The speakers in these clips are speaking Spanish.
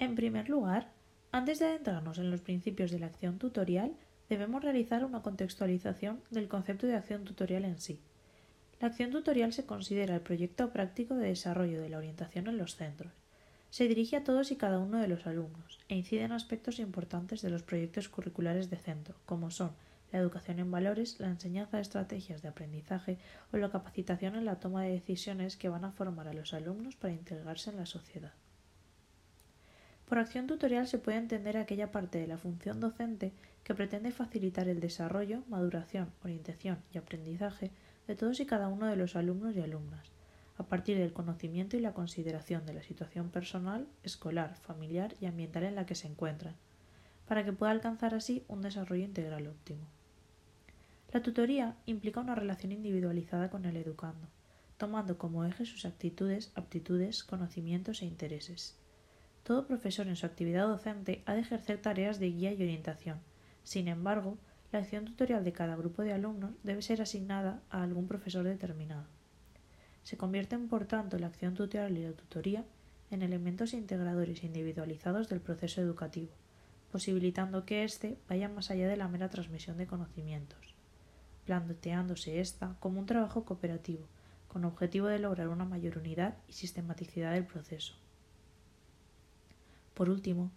En primer lugar, antes de adentrarnos en los principios de la acción tutorial, debemos realizar una contextualización del concepto de acción tutorial en sí. La acción tutorial se considera el proyecto práctico de desarrollo de la orientación en los centros. Se dirige a todos y cada uno de los alumnos e incide en aspectos importantes de los proyectos curriculares de centro, como son la educación en valores, la enseñanza de estrategias de aprendizaje o la capacitación en la toma de decisiones que van a formar a los alumnos para integrarse en la sociedad. Por acción tutorial se puede entender aquella parte de la función docente que pretende facilitar el desarrollo, maduración, orientación y aprendizaje de todos y cada uno de los alumnos y alumnas, a partir del conocimiento y la consideración de la situación personal, escolar, familiar y ambiental en la que se encuentran, para que pueda alcanzar así un desarrollo integral óptimo. La tutoría implica una relación individualizada con el educando, tomando como eje sus actitudes, aptitudes, conocimientos e intereses. Todo profesor en su actividad docente ha de ejercer tareas de guía y orientación. Sin embargo, la acción tutorial de cada grupo de alumnos debe ser asignada a algún profesor determinado. Se convierten, por tanto, la acción tutorial y la tutoría en elementos integradores e individualizados del proceso educativo, posibilitando que éste vaya más allá de la mera transmisión de conocimientos, planteándose ésta como un trabajo cooperativo, con objetivo de lograr una mayor unidad y sistematicidad del proceso. Por último,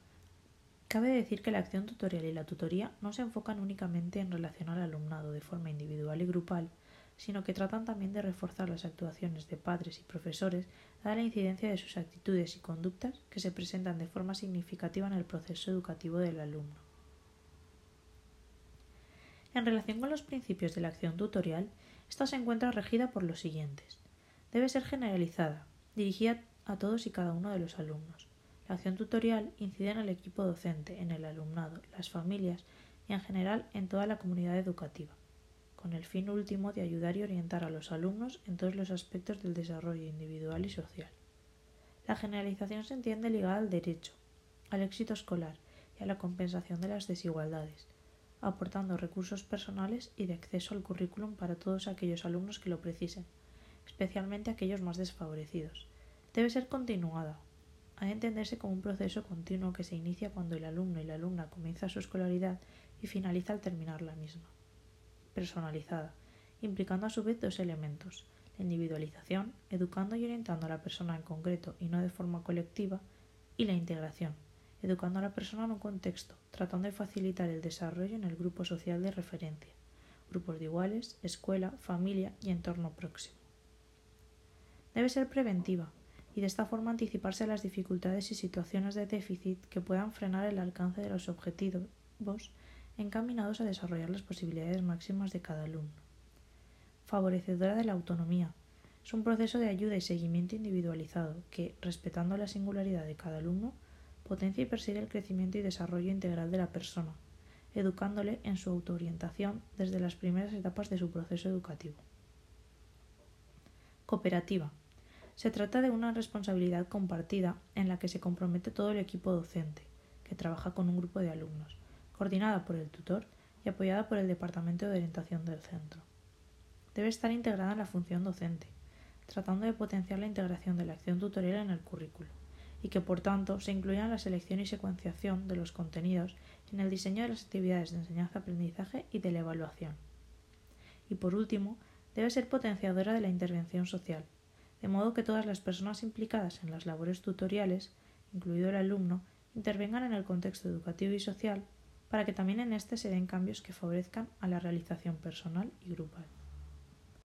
cabe decir que la acción tutorial y la tutoría no se enfocan únicamente en relación al alumnado de forma individual y grupal, sino que tratan también de reforzar las actuaciones de padres y profesores dada la incidencia de sus actitudes y conductas que se presentan de forma significativa en el proceso educativo del alumno. En relación con los principios de la acción tutorial, esta se encuentra regida por los siguientes. Debe ser generalizada, dirigida a todos y cada uno de los alumnos. Acción tutorial incide en el equipo docente, en el alumnado, las familias y en general en toda la comunidad educativa, con el fin último de ayudar y orientar a los alumnos en todos los aspectos del desarrollo individual y social. La generalización se entiende ligada al derecho, al éxito escolar y a la compensación de las desigualdades, aportando recursos personales y de acceso al currículum para todos aquellos alumnos que lo precisen, especialmente aquellos más desfavorecidos. Debe ser continuada, ha de entenderse como un proceso continuo que se inicia cuando el alumno y la alumna comienza su escolaridad y finaliza al terminar la misma. Personalizada, implicando a su vez dos elementos, la individualización, educando y orientando a la persona en concreto y no de forma colectiva, y la integración, educando a la persona en un contexto, tratando de facilitar el desarrollo en el grupo social de referencia, grupos de iguales, escuela, familia y entorno próximo. Debe ser preventiva, y de esta forma anticiparse a las dificultades y situaciones de déficit que puedan frenar el alcance de los objetivos encaminados a desarrollar las posibilidades máximas de cada alumno. Favorecedora de la autonomía. Es un proceso de ayuda y seguimiento individualizado que, respetando la singularidad de cada alumno, potencia y persigue el crecimiento y desarrollo integral de la persona, educándole en su autoorientación desde las primeras etapas de su proceso educativo. Cooperativa se trata de una responsabilidad compartida en la que se compromete todo el equipo docente, que trabaja con un grupo de alumnos, coordinada por el tutor y apoyada por el Departamento de Orientación del centro. Debe estar integrada en la función docente, tratando de potenciar la integración de la acción tutorial en el currículo, y que por tanto se incluya en la selección y secuenciación de los contenidos en el diseño de las actividades de enseñanza-aprendizaje y de la evaluación. Y por último, debe ser potenciadora de la intervención social, de modo que todas las personas implicadas en las labores tutoriales, incluido el alumno, intervengan en el contexto educativo y social para que también en éste se den cambios que favorezcan a la realización personal y grupal.